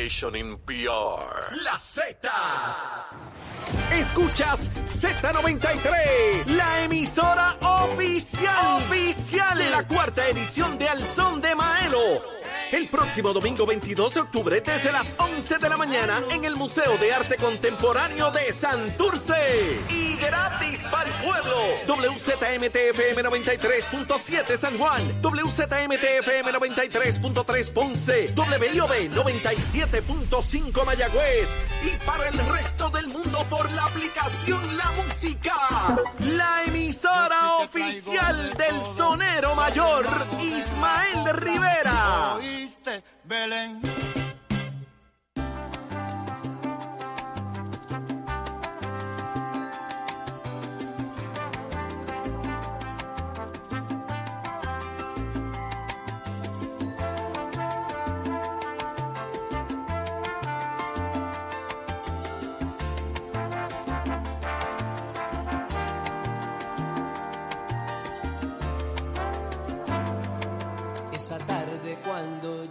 station in PR. La Z. Escuchas Z93, la emisora oficial, oficial de la cuarta edición de Al Son de Maelo. El próximo domingo 22 de octubre desde las 11 de la mañana en el Museo de Arte Contemporáneo de Santurce. Y gratis para el pueblo. WZMTFM 93.7 San Juan, WZMTFM 93.3 Ponce, WIOB 97.5 Mayagüez y para el resto del mundo por la aplicación La Música. La emisora oficial del sonero mayor, Ismael Rivera. Belén.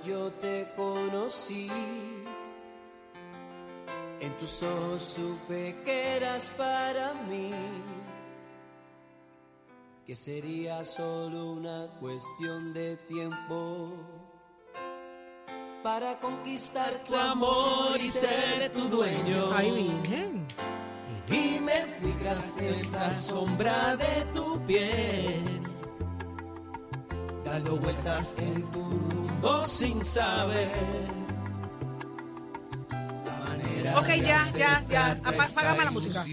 Yo te conocí, en tus ojos supe que eras para mí, que sería solo una cuestión de tiempo para conquistar tu amor y ser tu dueño. Ay, Virgen. Y me fui tras esa sombra de tu piel, dando vueltas en tu rumbo sin saber. la manera Ok, ya, ya, ya. Apágame la música.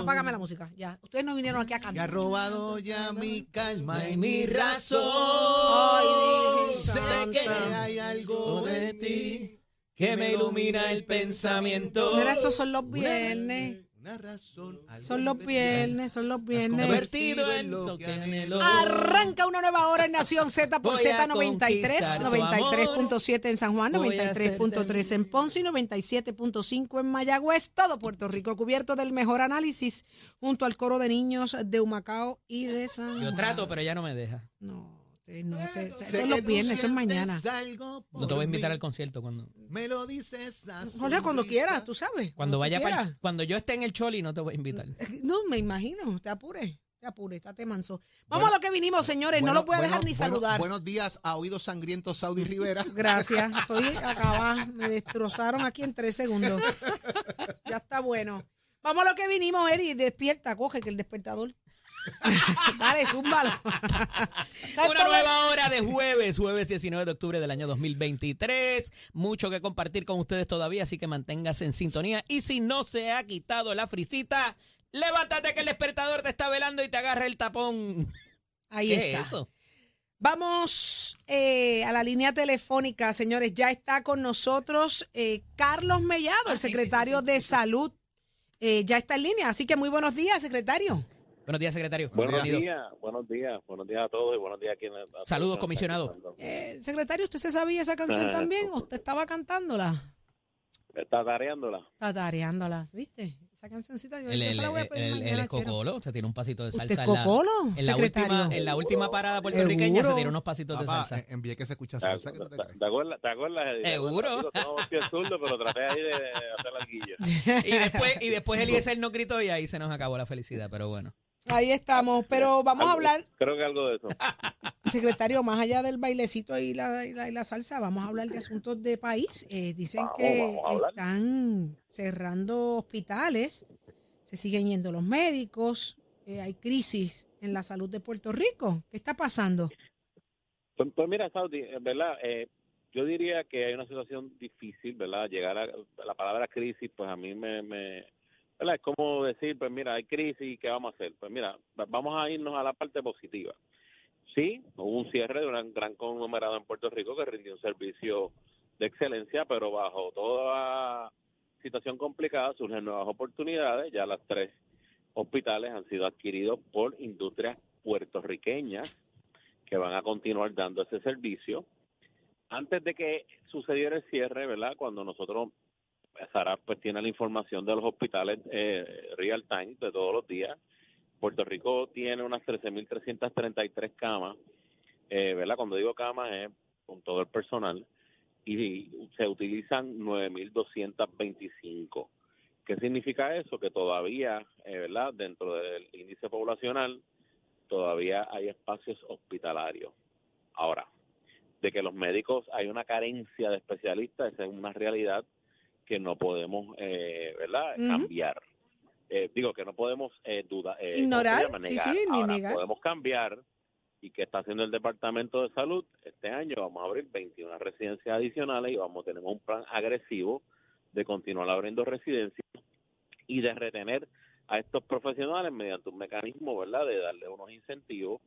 Apágame la música. Ya. Ustedes no vinieron aquí a Me ha cantar. robado ya mi calma y mi razón. Ay, Sé que hay algo de ti que me ilumina el pensamiento. Mira, estos son los viernes. Una razón. algo Son los especial. viernes, son los Has viernes. Convertido en lo que anhelo. Arranca una nueva hora en Nación Z por Voy a Z93, conquistar tu 93.7 en San Juan, Voy a 93.3 en Ponce y 97.5 en Mayagüez. Todo Puerto Rico cubierto del mejor análisis junto al coro de niños de Humacao y de San Yo Juan. trato, pero ella no me deja. No, usted no, Sé eso es los viernes, eso es mañana. No te voy a invitar mí. al concierto cuando Me lo dices cuando quieras, tú sabes. cuando vaya tú pa'l- quieras. cuando yo esté en el Choli no te voy a invitar. No, me imagino, te apure, te apure, estate manso. Vamos Bueno, a lo que vinimos, señores, no lo voy a dejar ni bueno, saludar. buenos días a Oídos Sangrientos Saudi Rivera. Gracias, estoy acabada, me destrozaron aquí en tres segundos. Ya está bueno. Vamos a lo que vinimos, Eri, despierta, coge que el despertador. Dale, zúmbalo. Una nueva hora de jueves, jueves 19 de octubre del año 2023. Mucho que compartir con ustedes todavía, así que manténgase en sintonía. Y si no se ha quitado la frisita, levántate que el despertador te está velando y te agarra el tapón. Ahí ¿Qué está. es eso? Vamos eh, a la línea telefónica, señores. Ya está con nosotros eh, Carlos Mellado, el secretario de Salud. Eh, ya está en línea, así que muy buenos días, secretario. Buenos días, secretario. Buenos días, buenos días, buenos días a todos y buenos días a quienes. a Saludos, comisionado. Eh, secretario, ¿usted se sabía esa canción también? eso. ¿O usted estaba cantándola? Está tareándola. Tatareándola, ¿viste? Esa cancioncita yo, El, yo el, se la voy a el, pedir el- mañana, es Chero. cocolo, se tiene un pasito de ¿Usted salsa. es en la- cocolo, en la, secretario? última, en la última parada puertorriqueña se ¿Seguro? tiró unos pasitos de salsa. eh, envié que se escucha ¿Te, salsa. que no te te- crees. te acuerdas? ¿Te acuerdas? Seguro. Zurdo, pero traté ahí de, de hacer la guilla. Y después, y después Eliezer no gritó y ahí se nos acabó la felicidad, pero bueno. Ahí estamos, pero vamos a hablar, Creo que algo de eso. secretario, más allá del bailecito y la, y la, y la salsa, vamos a hablar de asuntos de país. Eh, dicen Vamos, que vamos están cerrando hospitales, se siguen yendo los médicos, eh, hay crisis en la salud de Puerto Rico. ¿Qué está pasando? Pues, pues mira, Saudi, en verdad, eh, yo diría que hay una situación difícil, ¿verdad? Llegar a la palabra crisis, pues a mí me, me ¿verdad? Es como decir, pues mira, hay crisis, ¿qué vamos a hacer? Pues mira, va- vamos a irnos a la parte positiva. Sí, hubo un cierre de un gran conglomerado en Puerto Rico que rindió un servicio de excelencia, pero bajo toda situación complicada surgen nuevas oportunidades. Ya las tres hospitales han sido adquiridos por industrias puertorriqueñas que van a continuar dando ese servicio. Antes de que sucediera el cierre, ¿verdad? Cuando nosotros, Sara, pues tiene la información de los hospitales eh, real time de todos los días. Puerto Rico tiene unas 13.333 camas, eh, ¿verdad? Cuando digo camas es con todo el personal. y se utilizan 9.225. ¿Qué significa eso? Que todavía, eh, ¿verdad? Dentro del índice poblacional, todavía hay espacios hospitalarios. Ahora, de que los médicos hay una carencia de especialistas, esa es una realidad que no podemos, eh, ¿verdad? Cambiar. Eh, digo que no podemos eh, dudar. eh, ¿cómo se Ignorar, llama? Negar. sí, ni Ahora, negar. podemos cambiar. ¿Y qué está haciendo el Departamento de Salud? Este año vamos a abrir 21 residencias adicionales y vamos tenemos un plan agresivo de continuar abriendo residencias y de retener a estos profesionales mediante un mecanismo, ¿verdad?, de darle unos incentivos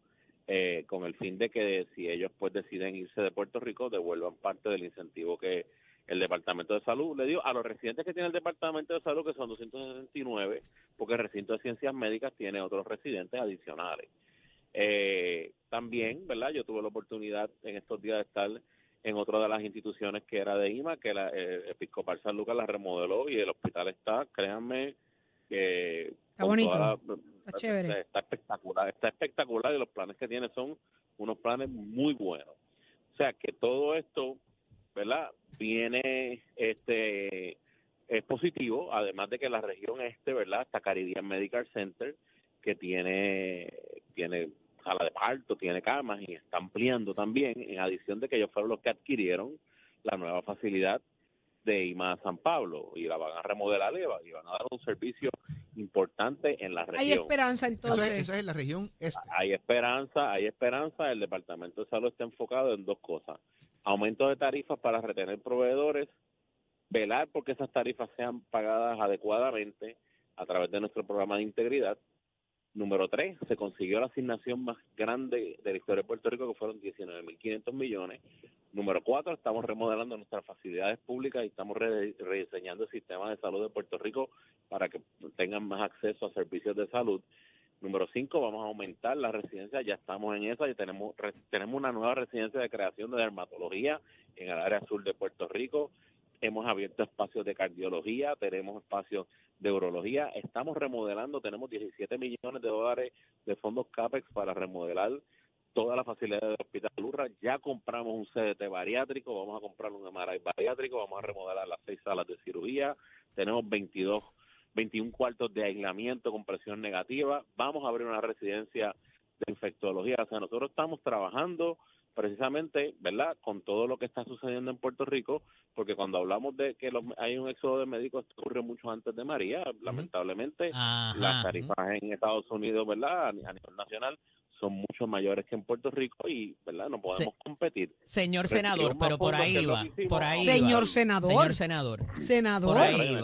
eh, con el fin de que si ellos pues deciden irse de Puerto Rico, devuelvan parte del incentivo que el Departamento de Salud le dio a los residentes que tiene el Departamento de Salud, que son 269, porque el recinto de ciencias médicas tiene otros residentes adicionales. Eh, también, ¿verdad? Yo tuve la oportunidad en estos días de estar en otra de las instituciones que era de IMA, que la eh, Episcopal San Lucas la remodeló y el hospital está, créanme, que... Está bonito, la- está chévere. Está espectacular, está espectacular y los planes que tiene son unos planes muy buenos. O sea, que todo esto, ¿verdad? Viene, este, es positivo, además de que la región este, ¿verdad? Está Caribbean Medical Center, que tiene, tiene sala de parto, tiene camas y está ampliando también, en adición de que ellos fueron los que adquirieron la nueva facilidad de IMA San Pablo y la van a remodelar y va- y van a dar un servicio importante en la Hay región. esperanza Eso es, entonces. eso es en la región este. Hay esperanza, hay esperanza. El Departamento de Salud está enfocado en dos cosas. Aumento de tarifas para retener proveedores, velar porque esas tarifas sean pagadas adecuadamente a través de nuestro programa de integridad. Número tres, se consiguió la asignación más grande de la historia de Puerto Rico, que fueron 19.500 millones. Número cuatro, estamos remodelando nuestras facilidades públicas y estamos re- rediseñando el sistema de salud de Puerto Rico para que tengan más acceso a servicios de salud. Número cinco, vamos a aumentar la residencia, ya estamos en esa, y tenemos, re- tenemos una nueva residencia de creación de dermatología en el área sur de Puerto Rico. Hemos abierto espacios de cardiología, tenemos espacios de urología, estamos remodelando, tenemos 17 millones de dólares de fondos CAPEX para remodelar toda la facilidad del Hospital Lurra. Ya compramos un CDT bariátrico, vamos a comprar un MRI bariátrico, vamos a remodelar las seis salas de cirugía, tenemos 22 21 cuartos de aislamiento con presión negativa. Vamos a abrir una residencia de infectología. O sea, nosotros estamos trabajando precisamente, ¿verdad?, con todo lo que está sucediendo en Puerto Rico, porque cuando hablamos de que los- hay un éxodo de médicos, esto ocurrió mucho antes de María. Lamentablemente, Ajá. las tarifas en Estados Unidos, ¿verdad?, a nivel nacional, son mucho mayores que en Puerto Rico y, ¿verdad?, no podemos competir. Señor Recibimos senador, pero por ahí va, por ahí Señor va. senador. Señor senador. Senador. Por ahí.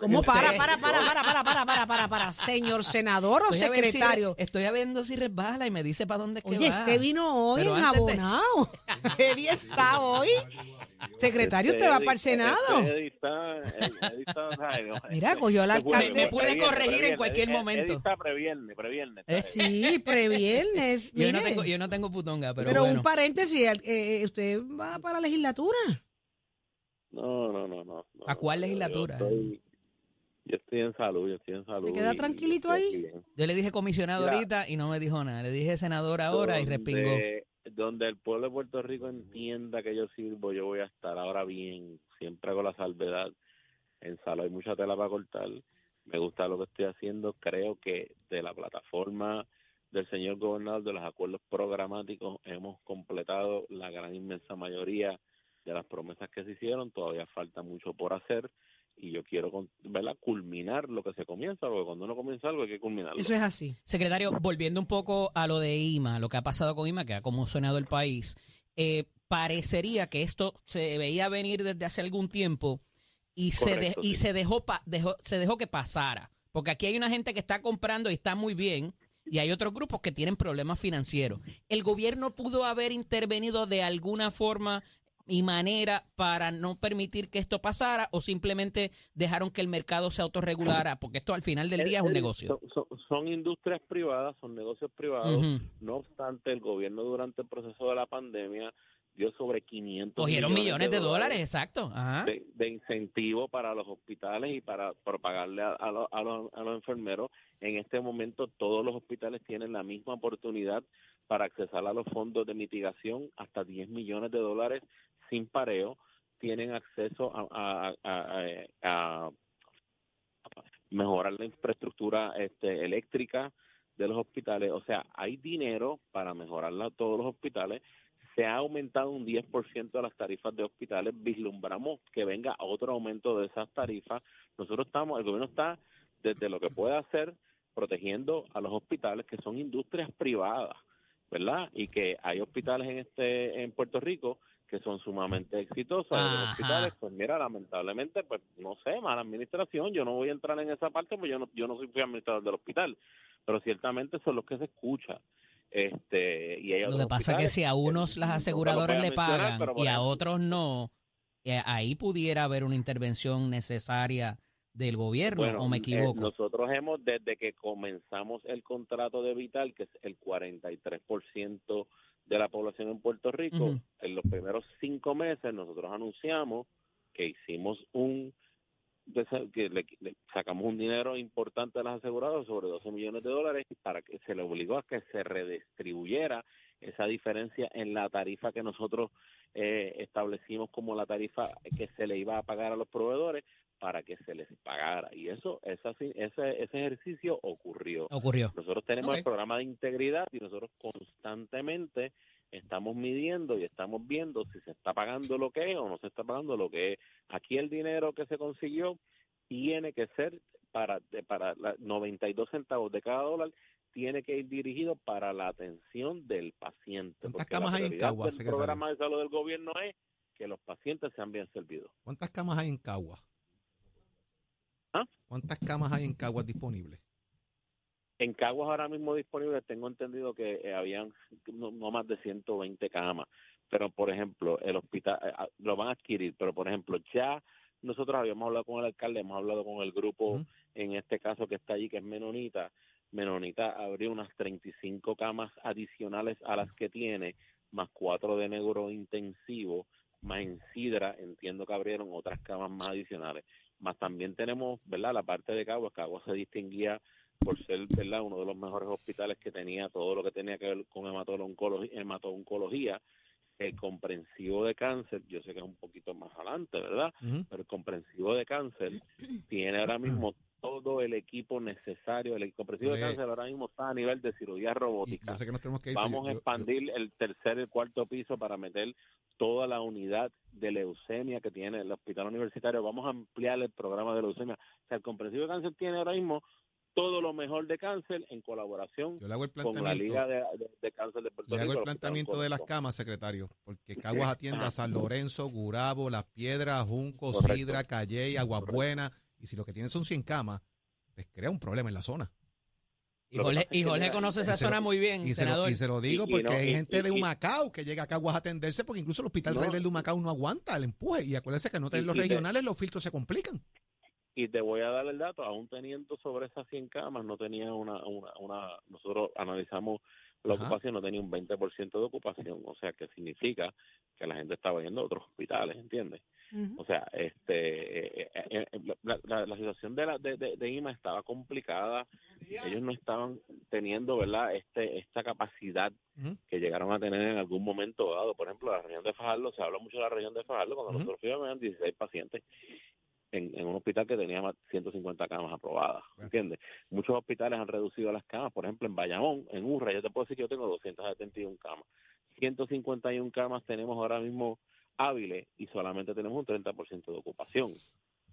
¿Cómo para, para, para, para, para, para, para, para, para, señor senador o Estoy a ver si- secretario? estoy a viendo si resbala y me dice para dónde es que Oye, va. este vino hoy Pero antes de- enjabonado. Eddie está hoy. Secretario, usted va para el Senado. Este Mira, este- cogió al este alcalde. Me puede corregir en cualquier momento. Eh, Sí, previernes. Yo no, tengo, yo no tengo putonga, pero, Pero, un paréntesis, eh, usted va para la legislatura. No, no, no, no. ¿A cuál legislatura? Yo estoy en salud, yo estoy en salud. queda y- tranquilito ahí? Yo le dije comisionado ahorita y no me dijo nada. Le dije senador ahora y respingó. Donde el pueblo de Puerto Rico entienda que yo sirvo, yo voy a estar ahora bien. Siempre hago la salvedad. En salud hay mucha tela para cortar. Me gusta lo que estoy haciendo. Creo que de la plataforma del señor gobernador, de los acuerdos programáticos, hemos completado la gran inmensa mayoría de las promesas que se hicieron. Todavía falta mucho por hacer y yo quiero culminar lo que se comienza, porque cuando uno comienza algo hay que culminarlo. Eso es así. Secretario, volviendo un poco a lo de IMA, lo que ha pasado con IMA, que ha conmocionado el país, eh, parecería que esto se veía venir desde hace algún tiempo y, se, de- y se, dejó, pa- dejó- se dejó que pasara. Porque aquí hay una gente que está comprando y está muy bien, y hay otros grupos que tienen problemas financieros. ¿El gobierno pudo haber intervenido de alguna forma y manera para no permitir que esto pasara o simplemente dejaron que el mercado se autorregulara? Porque esto al final del día es un negocio. Son, son- son industrias privadas, son negocios privados. No obstante, el gobierno durante el proceso de la pandemia dio sobre 500 Cogieron millones de dólares, exacto. Ajá. de, de incentivo para los hospitales y para, para pagarle a, a los, a los enfermeros. En este momento todos los hospitales tienen la misma oportunidad para accesar a los fondos de mitigación hasta 10 millones de dólares sin pareo. tienen acceso a, mejorar la infraestructura este, eléctrica de los hospitales. O sea, hay dinero para mejorar la- todos los hospitales. Se ha aumentado un 10% de las tarifas de hospitales. Vislumbramos que venga otro aumento de esas tarifas. Nosotros estamos, el gobierno está desde lo que puede hacer protegiendo a los hospitales que son industrias privadas, ¿verdad? Y que hay hospitales en este en Puerto Rico que son sumamente otros Ajá. hospitales, pues mira, lamentablemente, pues no sé, mala administración. Yo no voy a entrar en esa parte, porque yo no, yo no soy fui administrador del hospital, pero ciertamente son los que se escucha. Este, y Lo que pasa es que si a unos las aseguradoras le pagan y a otros no, eh, ahí pudiera haber una intervención necesaria del gobierno, Bueno, o me eh, equivoco. nosotros hemos, desde que comenzamos el contrato de Vital, que es el 43% de la población en Puerto Rico, en los primeros cinco meses nosotros anunciamos que hicimos un que le, le sacamos un dinero importante a las aseguradoras, sobre 12 millones de dólares, para que se le obligó a que se redistribuyera esa diferencia en la tarifa que nosotros eh, establecimos como la tarifa que se le iba a pagar a los proveedores para que se les pagara. Y eso, esa, ese, ese ejercicio ocurrió. Ocurrió. Nosotros tenemos el programa de integridad y nosotros constantemente estamos midiendo y estamos viendo si se está pagando lo que es o no se está pagando lo que es. Aquí el dinero que se consiguió tiene que ser para, para la 92 centavos de cada dólar tiene que ir dirigido para la atención del paciente. ¿Cuántas camas hay en del secretario? programa de salud del gobierno es que los pacientes sean bien servidos. ¿Cuántas camas hay en Cagua? ¿Cuántas camas hay en Caguas disponibles? En Caguas ahora mismo disponibles tengo entendido que eh, habían no, no más de 120 camas, pero por ejemplo el hospital eh, ah, lo van a adquirir, pero por ejemplo ya nosotros habíamos hablado con el alcalde, hemos hablado con el grupo en este caso que está allí que es Menonita, Menonita abrió unas 35 camas adicionales a las que tiene, más cuatro de negro intensivo, más en Sidra entiendo que abrieron otras camas más adicionales, más también tenemos, ¿verdad? La parte de Caguas, Caguas se distinguía por ser verdad uno de los mejores hospitales que tenía todo lo que tenía que ver con hemato-oncología, hemato-oncología, el comprensivo de cáncer, yo sé que es un poquito más adelante, ¿verdad? Pero el comprensivo de cáncer tiene ahora mismo todo el equipo necesario, el comprensivo de cáncer ahora mismo está a nivel de cirugía Y robótica. yo sé que nos tenemos que ir. pero Vamos yo- a yo- expandir el tercer y el cuarto piso para meter toda la unidad de leucemia que tiene el hospital universitario. Vamos a ampliar el programa de leucemia. O sea, el comprensivo de cáncer tiene ahora mismo todo lo mejor de cáncer en colaboración yo le hago el con la. Liga de, de- de Cáncer de Puerto Le hago Rico. el planteamiento de las camas, secretario, porque Caguas atiende a San Lorenzo, Gurabo, Las Piedras, Junco, Correcto. Sidra, Calley, Aguas Buenas, y si lo que tienen son 100 camas, pues crea un problema en la zona. Y Jorge, y conoce esa lo- zona muy bien, Y se, lo, senador. y se lo digo Y- y porque no, hay gente y- de Humacao que llega a Caguas a atenderse porque incluso el Hospital No, Rey de Humacao no aguanta el empuje. Y acuérdense que no tener Y- los regionales, los filtros se complican. Y te voy a dar el dato, aún teniendo sobre esas 100 camas, no tenía una, una, una nosotros analizamos la Ajá. ocupación, no tenía un 20% de ocupación, o sea, que significa que la gente estaba yendo a otros hospitales, ¿entiendes? O sea, este, eh, eh, eh, la, la- la situación de, la, de, de, de IMA estaba complicada, ellos no estaban teniendo, ¿verdad?, este esta capacidad que llegaron a tener en algún momento dado. Por ejemplo, la región de Fajardo, se habla mucho de la región de Fajardo, cuando Ujú. nosotros fuimos eran 16 pacientes en, en un hospital que tenía más 150 camas aprobadas, Bueno. ¿entiendes? Muchos hospitales han reducido las camas, por ejemplo, en Bayamón, en Urra, yo te puedo decir que yo tengo 271 camas. 151 camas tenemos ahora mismo hábiles y solamente tenemos un 30% de ocupación.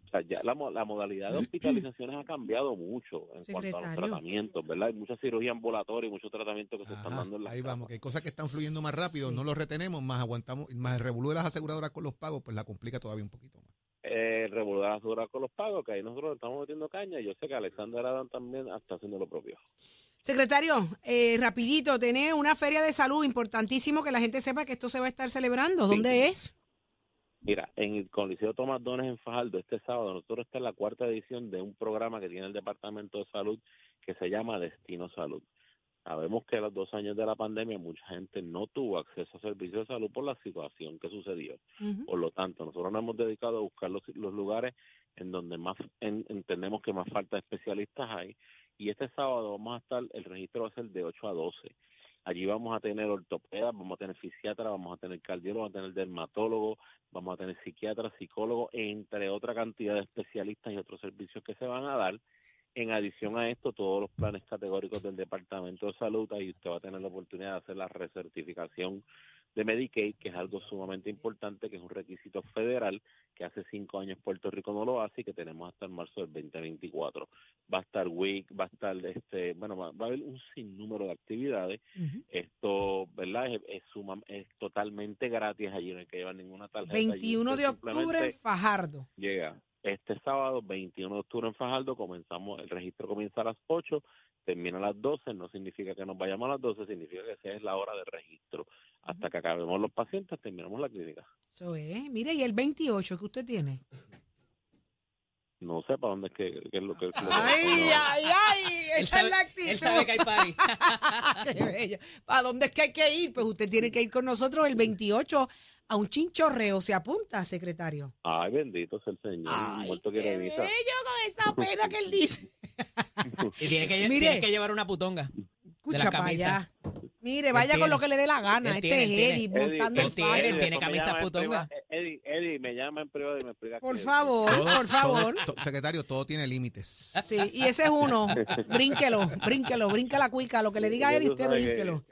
O sea, ya la, mo- la modalidad de hospitalizaciones ha cambiado mucho en cuanto a los tratamientos, ¿verdad? Hay mucha cirugía ambulatoria y muchos tratamientos que se están dando en las ahí camas. vamos, que hay cosas que están fluyendo más rápido, Sí. no los retenemos, más aguantamos, más el revolú de las aseguradoras con los pagos, pues la complica todavía un poquito más. Eh, regular asegurar con los pagos, que ahí nosotros estamos metiendo caña. y Yo sé que Alexander Adán también está haciendo lo propio. Secretario, eh, rapidito, tiene una feria de salud importantísimo que la gente sepa que esto se va a estar celebrando. ¿Dónde es? Mira, en el Coliseo Tomás Dones en Fajardo, este sábado, nosotros está en la cuarta edición de un programa que tiene el Departamento de Salud que se llama Destino Salud. Sabemos que a los dos años de la pandemia mucha gente no tuvo acceso a servicios de salud por la situación que sucedió. Por lo tanto, nosotros nos hemos dedicado a buscar los, los lugares en donde más en- entendemos que más falta de especialistas hay. Y este sábado vamos a estar, el registro va a ser de 8 a 12. Allí vamos a tener ortopedas, vamos a tener fisiatra, vamos a tener cardiólogo, vamos a tener dermatólogo, vamos a tener psiquiatra, psicólogo, entre otra cantidad de especialistas y otros servicios que se van a dar. En adición a esto, todos los planes categóricos del Departamento de Salud, ahí usted va a tener la oportunidad de hacer la recertificación de Medicaid, que es algo sumamente importante, que es un requisito federal, que hace cinco años Puerto Rico no lo hace y que tenemos hasta el marzo del 2024. Va a estar WIC, va a estar, este, bueno, va, va a haber un sinnúmero de actividades. Esto, ¿verdad? Es, es, suma- es totalmente gratis, allí no hay que llevar ninguna tarjeta. allí 21 usted de octubre en Fajardo. llega este sábado 21 de octubre en Fajardo comenzamos el registro comienza a las 8 termina a las 12 no significa que nos vayamos a las 12 significa que esa es la hora de registro hasta que acabemos los pacientes terminamos la clínica Eso es. Mire, y el 28 que usted tiene. No sé para dónde es que, que es lo que, lo que- Ay, ay, ay. Esa es la actitud. él sabe que hay party. Qué bello. ¿Para dónde es que hay que ir? Pues usted tiene que ir con nosotros el 28 a un chinchorreo. ¿Se apunta, secretario? ay bendito sea el señor Ay, muerto qué quiere bello con esa pena que él dice. Y tiene que, Mire. tiene que llevar una putonga. Escucha para camisa. allá. Mire, vaya Él con lo tiene. que le dé la gana. Él Este tiene, es tiene. Eddie Eddie, montando el tiene, él tiene camisa llama en putonga. privado. Eddie, Eddie, me llama en privado y me explica Por favor, Todo- por favor. todo- to- secretario, todo tiene límites. Sí, y ese es uno. Brínquelo, brínquelo, brinca la cuica. Lo que le diga a Eddie, usted sabes que- brínquelo.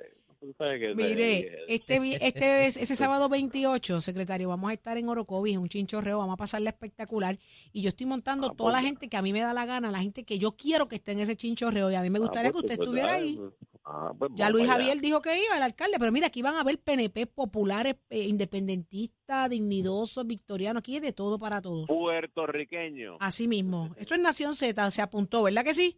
Tú sabes que- Mire, este, este es- ese sábado 28, secretario, vamos a estar en Orocovis, un chinchorreo, vamos a pasarle espectacular. Y yo estoy montando Ah, toda la pues, gente que a mí me da la gana, la gente que yo quiero que esté en ese chinchorreo. Y a mí me gustaría Ah, pues, que usted pues, estuviera ahí. Ah, Ya Luis. Javier dijo que iba, el alcalde, pero mira, aquí van a ver PNP populares, eh, independentistas, dignidosos, victorianos, aquí es de todo para todos. Puertorriqueño. Así mismo. Esto es Nación Z, se apuntó, ¿verdad que sí?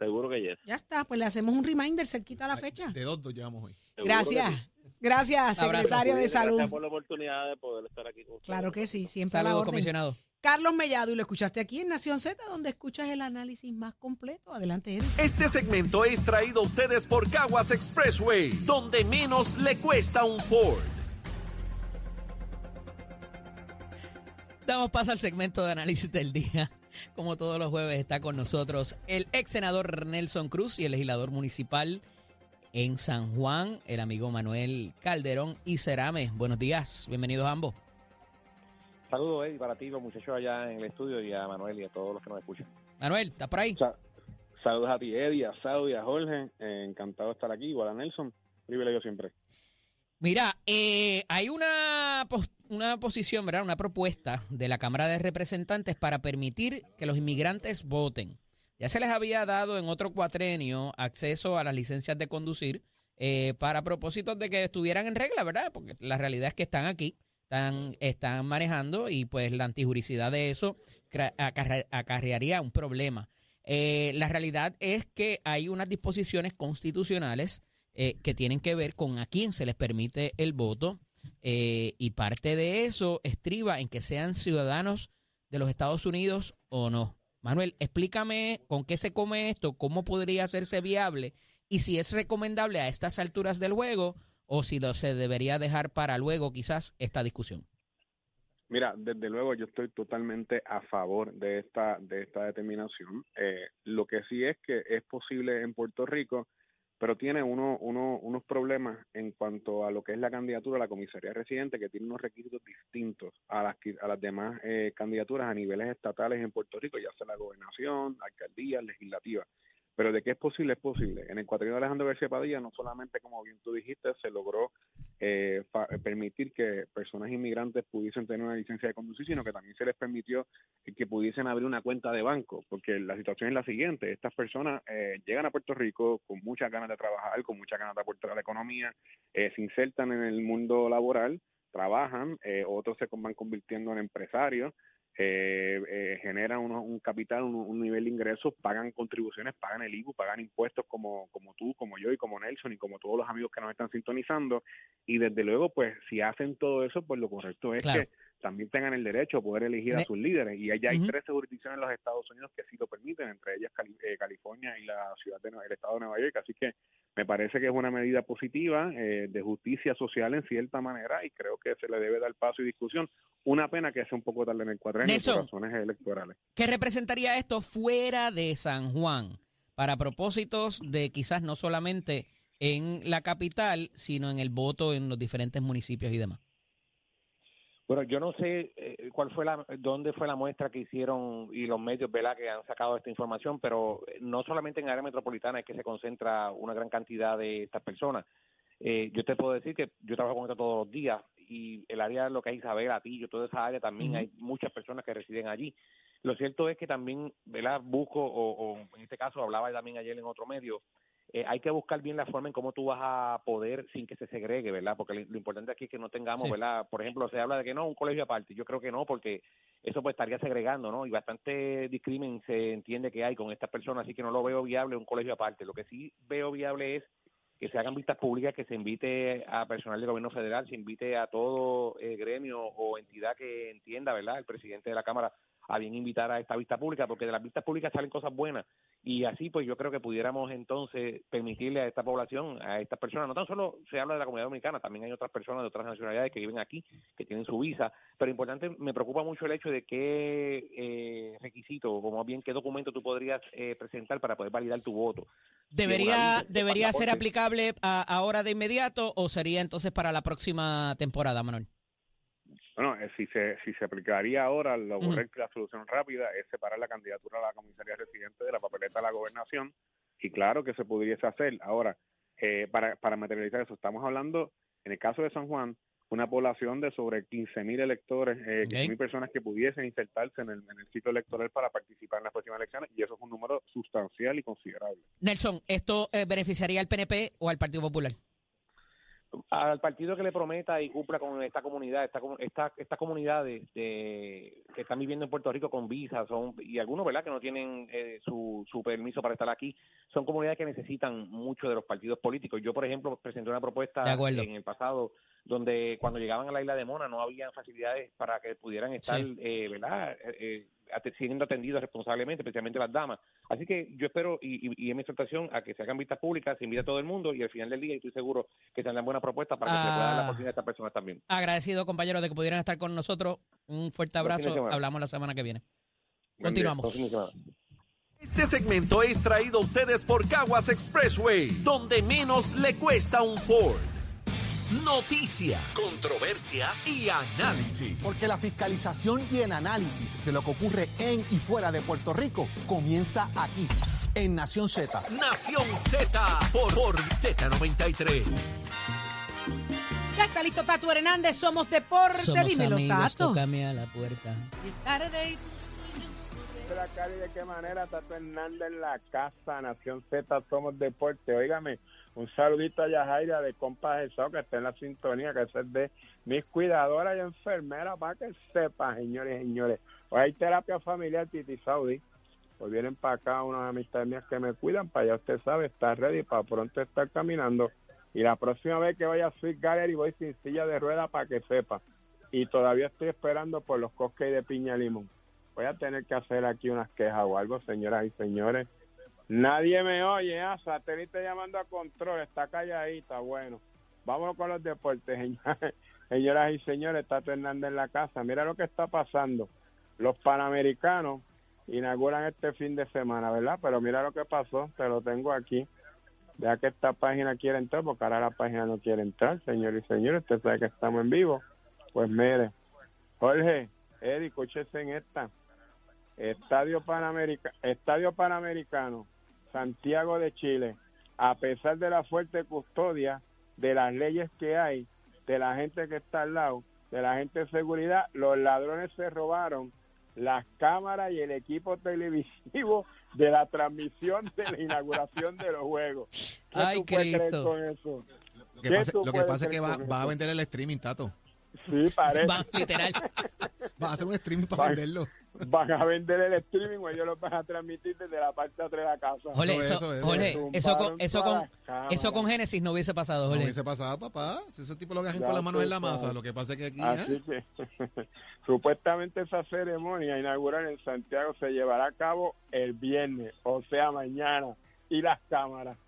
Seguro que yes. Ya está, pues le hacemos un reminder cerquita a la fecha. De dos nos llevamos hoy. Seguro Gracias. sí. Gracias, secretario de Gracias Salud. por la oportunidad de poder estar aquí con ustedes. Claro que sí, siempre a la Saludos, orden. comisionado. Carlos Mellado, y lo escuchaste aquí en Nación Z, donde escuchas el análisis más completo. Adelante, Eddie. Este segmento es traído a ustedes por Caguas Expressway, donde menos le cuesta un Ford. Damos paso al segmento de análisis del día. Como todos los jueves está con nosotros el ex senador Nelson Cruz y el legislador municipal en San Juan, el amigo Manuel Calderón y Cerame. Buenos días, bienvenidos ambos. Saludos, Eddie, para ti, los muchachos allá en el estudio y a Manuel y a todos los que nos escuchan. Manuel, ¿estás por ahí? Sa- saludos a ti, Eddie, a Sau y a Jorge. Eh, encantado de estar aquí. Igual a Nelson. Privilegio siempre. Mira, eh, hay una, pos- una posición, ¿verdad? Una propuesta de la Cámara de Representantes para permitir que los inmigrantes voten. Ya se les había dado en otro cuatrenio acceso a las licencias de conducir eh, para propósitos de que estuvieran en regla, ¿verdad? Porque la realidad es que están aquí, están, están manejando y pues la antijuricidad de eso acarrearía un problema. Eh, la realidad es que hay unas disposiciones constitucionales eh, que tienen que ver con a quién se les permite el voto eh, y parte de eso estriba en que sean ciudadanos de los Estados Unidos o no. Manuel, explícame con qué se come esto, cómo podría hacerse viable y si es recomendable a estas alturas del juego o si lo, se debería dejar para luego quizás esta discusión. Mira, desde luego yo estoy totalmente a favor de esta de esta determinación. Eh, lo que sí es que es posible en Puerto Rico, pero tiene uno, uno, unos problemas en cuanto a lo que es la candidatura a la comisaría residente, que tiene unos requisitos distintos a las, a las demás eh, candidaturas a niveles estatales en Puerto Rico, ya sea la gobernación, alcaldía, legislativa. Pero de que es posible, es posible. En el cuatrienio de Alejandro García Padilla, no solamente, como bien tú dijiste, se logró eh, fa- permitir que personas inmigrantes pudiesen tener una licencia de conducir, sino que también se les permitió que pudiesen abrir una cuenta de banco, porque la situación es la siguiente, estas personas eh, llegan a Puerto Rico con muchas ganas de trabajar, con muchas ganas de aportar a la economía, eh, se insertan en el mundo laboral, trabajan, eh, otros se van convirtiendo en empresarios, eh, eh, generan uno- un capital, un, un nivel de ingresos, pagan contribuciones, pagan el IBU, pagan impuestos como, como tú, como yo y como Nelson y como todos los amigos que nos están sintonizando. Y desde luego, pues si hacen todo eso, pues lo correcto es Claro. que también tengan el derecho a poder elegir a sus líderes. Y allá hay Ujú. 13 jurisdicciones en los Estados Unidos que sí lo permiten, entre ellas Cali- eh, California y la ciudad de el estado de Nueva York. Así que me parece que es una medida positiva eh, de justicia social en cierta manera y creo que se le debe dar paso y discusión. Una pena que sea un poco tarde en el cuadrenio por razones electorales. ¿Qué representaría esto fuera de San Juan? Para propósitos de quizás no solamente en la capital, sino en el voto en los diferentes municipios y demás. Bueno, yo no sé eh, cuál fue la, dónde fue la muestra que hicieron y los medios, ¿verdad?, que han sacado esta información, pero eh, no solamente en área metropolitana es que se concentra una gran cantidad de estas personas. Eh, yo te puedo decir que yo trabajo con esto todos los días y el área de lo que hay Isabel, Atillo, toda esa área también hay muchas personas que residen allí. Lo cierto es que también, ¿verdad? Busco, o, o en este caso hablaba también ayer en otro medio, eh, hay que buscar bien la forma en cómo tú vas a poder sin que se segregue, ¿verdad? Porque lo, lo importante aquí es que no tengamos, Sí. ¿verdad? Por ejemplo, se habla de que no, un colegio aparte. Yo creo que no, porque eso pues estaría segregando, ¿no? Y bastante discrimen se entiende que hay con estas personas, así que no lo veo viable un colegio aparte. Lo que sí veo viable es que se hagan vistas públicas, que se invite a personal del gobierno federal, se invite a todo eh, gremio o entidad que entienda, ¿verdad? El presidente de la Cámara a bien invitar a esta vista pública, porque de las vistas públicas salen cosas buenas y así pues yo creo que pudiéramos entonces permitirle a esta población, a estas personas, no tan solo se habla de la comunidad dominicana, también hay otras personas de otras nacionalidades que viven aquí, que tienen su visa, pero importante, me preocupa mucho el hecho de qué eh, requisito, o más bien qué documento tú podrías eh, presentar para poder validar tu voto. ¿Debería, debería ser aplicable a- ahora de inmediato o sería entonces para la próxima temporada, Manuel? Bueno, eh, si se si se aplicaría ahora, lo correcto la solución rápida es separar la candidatura a la comisaría residente de la papeleta de la gobernación y claro que se pudiese hacer. Ahora, eh, para, para materializar eso, estamos hablando, en el caso de San Juan, una población de sobre 15.000 electores, eh, Ok. 15.000 personas que pudiesen insertarse en el, en el sitio electoral para participar en las próximas elecciones y eso es un número sustancial y considerable. Nelson, ¿esto eh, beneficiaría al PNP o al Partido Popular? Al partido que le prometa y cumpla con esta comunidad, esta, comu- esta, estas comunidades de, que están viviendo en Puerto Rico con visas son, y algunos, ¿verdad?, que no tienen eh, su, su permiso para estar aquí, son comunidades que necesitan mucho de los partidos políticos. Yo, por ejemplo, presenté una propuesta De en el pasado donde cuando llegaban a la isla de Mona no había facilidades para que pudieran estar, Sí. eh, ¿verdad?, eh, eh, siendo atendidos responsablemente, especialmente las damas. Así que yo espero, y, y, y es mi exhortación, a que se hagan vistas públicas, se invite a todo el mundo y al final del día estoy seguro que tendrán buenas propuestas para que se pueda dar la Ah. oportunidad a estas personas también. Agradecido, compañeros, de que pudieran estar con nosotros. Un fuerte abrazo. Hablamos la semana que viene. Buen. Continuamos. Este segmento es traído a ustedes por Caguas Expressway, donde menos le cuesta un Ford. Noticias, controversias y análisis. Porque la fiscalización y el análisis de lo que ocurre en y fuera de Puerto Rico comienza aquí, en Nación Z. Nación Z por, por Z93. Ya está listo Tato Hernández, somos deporte, Somos dímelo amigos, Tato. tócame a la puerta. It's Saturday. de qué manera Tato Hernández en la casa, Nación Z, somos deporte. Óigame, un saludito a Yajaira de Compas Eso, que está en la sintonía, que es de mis cuidadoras y enfermeras, para que sepa, señores y señores. Hoy hay terapia familiar Titi Saudi. Hoy vienen para acá unas amistades mías que me cuidan, para allá usted sabe, está ready para pronto estar caminando. Y la próxima vez que vaya a Sweet Gallery voy sin silla de rueda para que sepa. Y todavía estoy esperando por los cosques de piña limón voy a tener que hacer aquí unas quejas o algo, señoras y señores. Nadie me oye, ah, satélite llamando a control, está calladita, bueno. Vámonos con los deportes, señoras y señores, Tato Hernández en la casa. Mira lo que está pasando. Los Panamericanos inauguran este fin de semana, ¿verdad? Pero mira lo que pasó, te lo tengo aquí. Ya que esta página quiere entrar, porque ahora la página no quiere entrar, señores y señores, usted sabe que estamos en vivo. Pues mire, Jorge, Eddie, escúchese en esta. Estadio, Panamerica, Estadio Panamericano, Santiago de Chile, a pesar de la fuerte custodia, de las leyes que hay, de la gente que está al lado, de la gente de seguridad, los ladrones se robaron las cámaras y el equipo televisivo de la transmisión de la inauguración de los juegos. ¿Qué Ay, tú puedes creer Cristo. con eso? Lo que ¿Qué pasa, tú lo que puedes pasa es que va, a vender el streaming, Tato. Sí, parece. Va, literal. Va a hacer un streaming para Va- venderlo. Van a vender el streaming o ellos lo van a transmitir desde la parte de atrás de la casa. Jorge, Eso, eso, con, eso con, eso con Génesis no hubiese pasado, No Jorge. hubiese pasado, papá. Si ese tipo lo agarran con las manos en la masa, lo que pasa es que aquí. Así ¿eh? que supuestamente esa ceremonia inaugural en Santiago se llevará a cabo el viernes, o sea, mañana. Y las cámaras.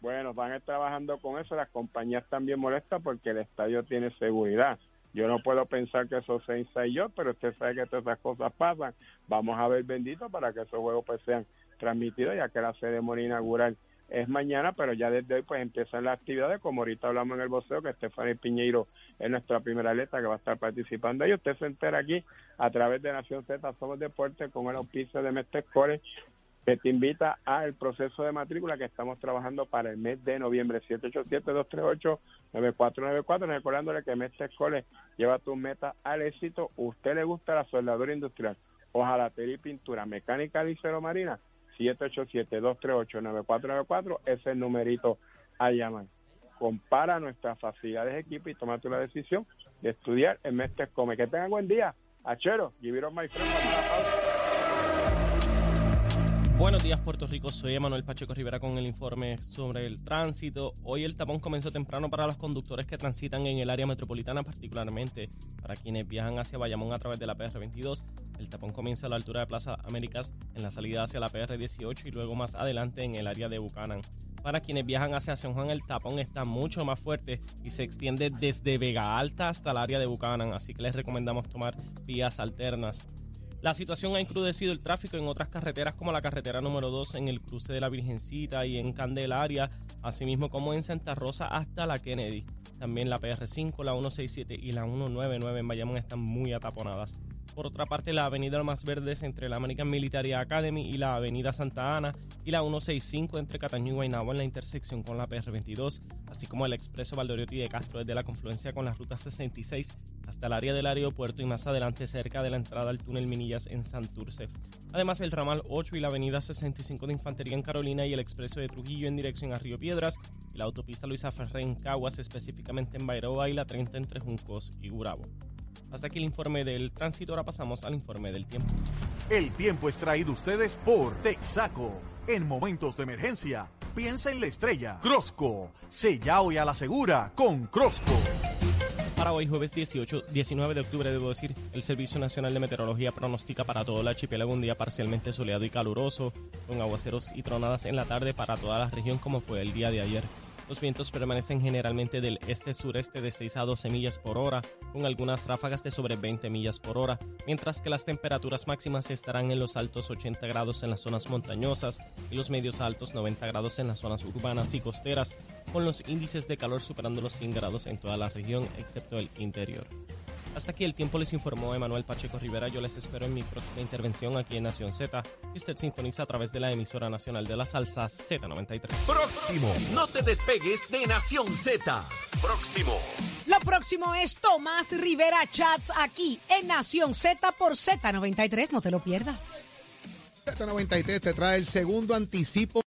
Bueno, van a ir trabajando con eso. Las compañías también molestas porque el estadio tiene seguridad. Yo no puedo pensar que eso se ensayó, pero usted sabe que todas esas cosas pasan. Vamos a ver bendito para que esos juegos pues sean transmitidos, ya que la ceremonia inaugural es mañana, pero ya desde hoy pues empiezan las actividades, como ahorita hablamos en el boxeo, que Stephanie Piñeiro es nuestra primera atleta que va a estar participando ahí. Usted se entera aquí a través de Nación Z Somos Deporte con el auspicio de Mestre Core, que te invita al proceso de matrícula que estamos trabajando para el mes de noviembre, 787-238-9494, recordándole que Mestre Core lleva tu meta al éxito. ¿Usted le gusta la soldadura industrial, hojalatería y pintura, mecánica y cero marina? 787-238-9494, ese es el numerito a llamar. Compara nuestras facilidades de equipo y toma tú la decisión de estudiar en Mestre Come. Que tengan buen día. Achero, give it. Buenos días Puerto Rico, soy Emanuel Pacheco Rivera con el informe sobre el tránsito. Hoy el tapón comenzó temprano para los conductores que transitan en el área metropolitana, particularmente para quienes viajan hacia Bayamón a través de la PR22. El tapón comienza a la altura de Plaza Américas en la salida hacia la PR18 y luego más adelante en el área de Buchanan. Para quienes viajan hacia San Juan, el tapón está mucho más fuerte y se extiende desde Vega Alta hasta el área de Buchanan, así que les recomendamos tomar vías alternas. La situación ha encrudecido el tráfico en otras carreteras como la carretera número 2 en el cruce de la Virgencita y en Candelaria, asimismo como en Santa Rosa hasta la Kennedy. También la PR5, la 167 y la 199 en Bayamón están muy ataponadas. Por otra parte, la avenida Más Verdes entre la American Military Academy y la avenida Santa Ana y la 165 entre Cataño y Guaynabo en la intersección con la PR22, así como el expreso Valdoriotti de Castro desde la confluencia con la ruta 66 hasta el área del aeropuerto y más adelante cerca de la entrada al túnel Minillas en Santurce. Además, el ramal 8 y la avenida 65 de Infantería en Carolina y el expreso de Trujillo en dirección a Río Piedras y la autopista Luisa Ferré en Caguas, específicamente en Bairoa y la 30 entre Juncos y Gurabo. Hasta aquí el informe del tránsito, ahora pasamos al informe del tiempo. El tiempo es traído ustedes por Texaco. En momentos de emergencia, piensa en la estrella. Crosco. Sella hoy a la segura con Crosco. Para hoy, jueves 18, 19 de octubre, debo decir, el Servicio Nacional de Meteorología pronostica para todo el archipiélago un día parcialmente soleado y caluroso, con aguaceros y tronadas en la tarde para toda la región como fue el día de ayer. Los vientos permanecen generalmente del este-sureste de 6 a 12 millas por hora, con algunas ráfagas de sobre 20 millas por hora, mientras que las temperaturas máximas estarán en los altos 80 grados en las zonas montañosas y los medios altos 90 grados en las zonas urbanas y costeras, con los índices de calor superando los 100 grados en toda la región, excepto el interior. Hasta aquí el tiempo les informó Emanuel Pacheco Rivera. Yo les espero en mi próxima intervención aquí en Nación Z, que usted sintoniza a través de la emisora nacional de la salsa Z93. Próximo. No te despegues de Nación Z. Próximo. Lo próximo es Tomás Rivera Chats aquí en Nación Z por Z93. No te lo pierdas. Z93 te trae el segundo anticipo